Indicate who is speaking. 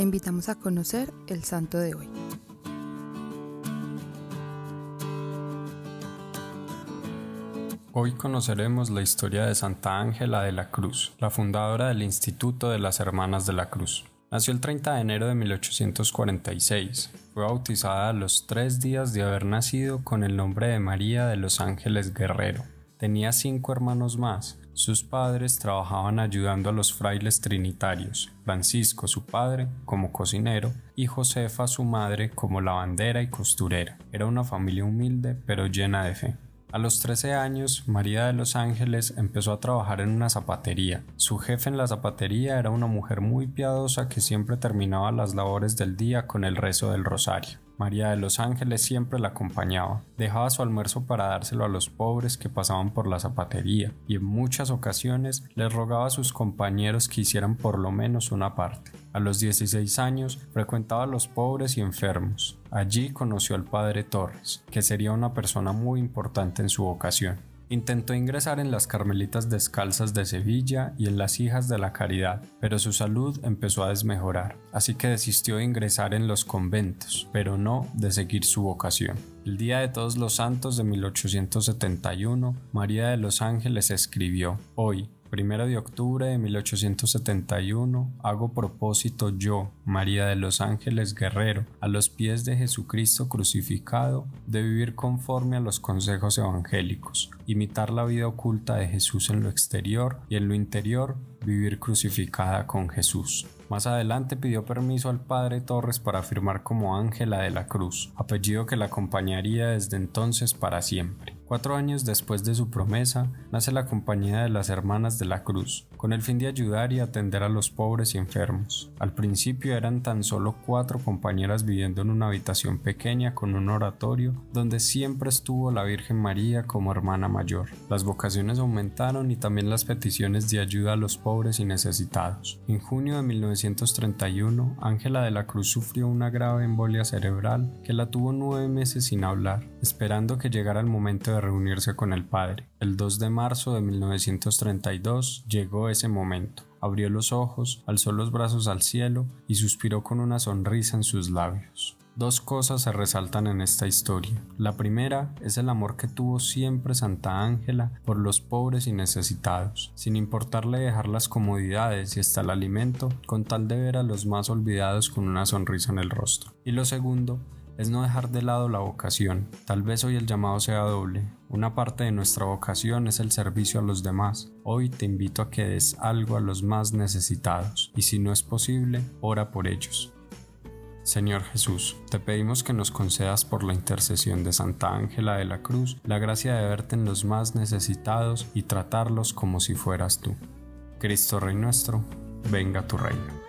Speaker 1: Invitamos a conocer el santo de hoy.
Speaker 2: Hoy conoceremos la historia de Santa Ángela de la Cruz, la fundadora del Instituto de las Hermanas de la Cruz. Nació el 30 de enero de 1846. Fue bautizada a los tres días de haber nacido con el nombre de María de los Ángeles Guerrero. Tenía cinco hermanos más. Sus padres trabajaban ayudando a los frailes trinitarios, Francisco su padre como cocinero y Josefa su madre como lavandera y costurera. Era una familia humilde pero llena de fe. A los 13 años, María de los Ángeles empezó a trabajar en una zapatería. Su jefe en la zapatería era una mujer muy piadosa que siempre terminaba las labores del día con el rezo del rosario. María de los Ángeles siempre la acompañaba. Dejaba su almuerzo para dárselo a los pobres que pasaban por la zapatería y en muchas ocasiones les rogaba a sus compañeros que hicieran por lo menos una parte. A los 16 años frecuentaba a los pobres y enfermos. Allí conoció al padre Torres, que sería una persona muy importante en su vocación. Intentó ingresar en las Carmelitas Descalzas de Sevilla y en las Hijas de la Caridad, pero su salud empezó a desmejorar, así que desistió de ingresar en los conventos, pero no de seguir su vocación. El día de todos los santos de 1871, María de los Ángeles escribió, Hoy, Primero de octubre de 1871, hago propósito yo, María de los Ángeles Guerrero, a los pies de Jesucristo crucificado, de vivir conforme a los consejos evangélicos, imitar la vida oculta de Jesús en lo exterior y en lo interior, vivir crucificada con Jesús. Más adelante pidió permiso al padre Torres para firmar como Ángela de la Cruz, apellido que la acompañaría desde entonces para siempre. Cuatro años después de su promesa, nace la Compañía de las Hermanas de la Cruz, con el fin de ayudar y atender a los pobres y enfermos. Al principio eran tan solo cuatro compañeras viviendo en una habitación pequeña con un oratorio, donde siempre estuvo la Virgen María como hermana mayor. Las vocaciones aumentaron y también las peticiones de ayuda a los pobres y necesitados. En junio de 1931, Ángela de la Cruz sufrió una grave embolia cerebral que la tuvo nueve meses sin hablar, esperando que llegara el momento reunirse con el padre. El 2 de marzo de 1932 llegó ese momento. Abrió los ojos, alzó los brazos al cielo y suspiró con una sonrisa en sus labios. Dos cosas se resaltan en esta historia. La primera es el amor que tuvo siempre Santa Ángela por los pobres y necesitados, sin importarle dejar las comodidades y hasta el alimento, con tal de ver a los más olvidados con una sonrisa en el rostro. Y lo segundo es no dejar de lado la vocación. Tal vez hoy el llamado sea doble. Una parte de nuestra vocación es el servicio a los demás. Hoy te invito a que des algo a los más necesitados y si no es posible, ora por ellos. Señor Jesús, te pedimos que nos concedas por la intercesión de Santa Ángela de la Cruz la gracia de verte en los más necesitados y tratarlos como si fueras tú. Cristo Rey nuestro, venga tu reino.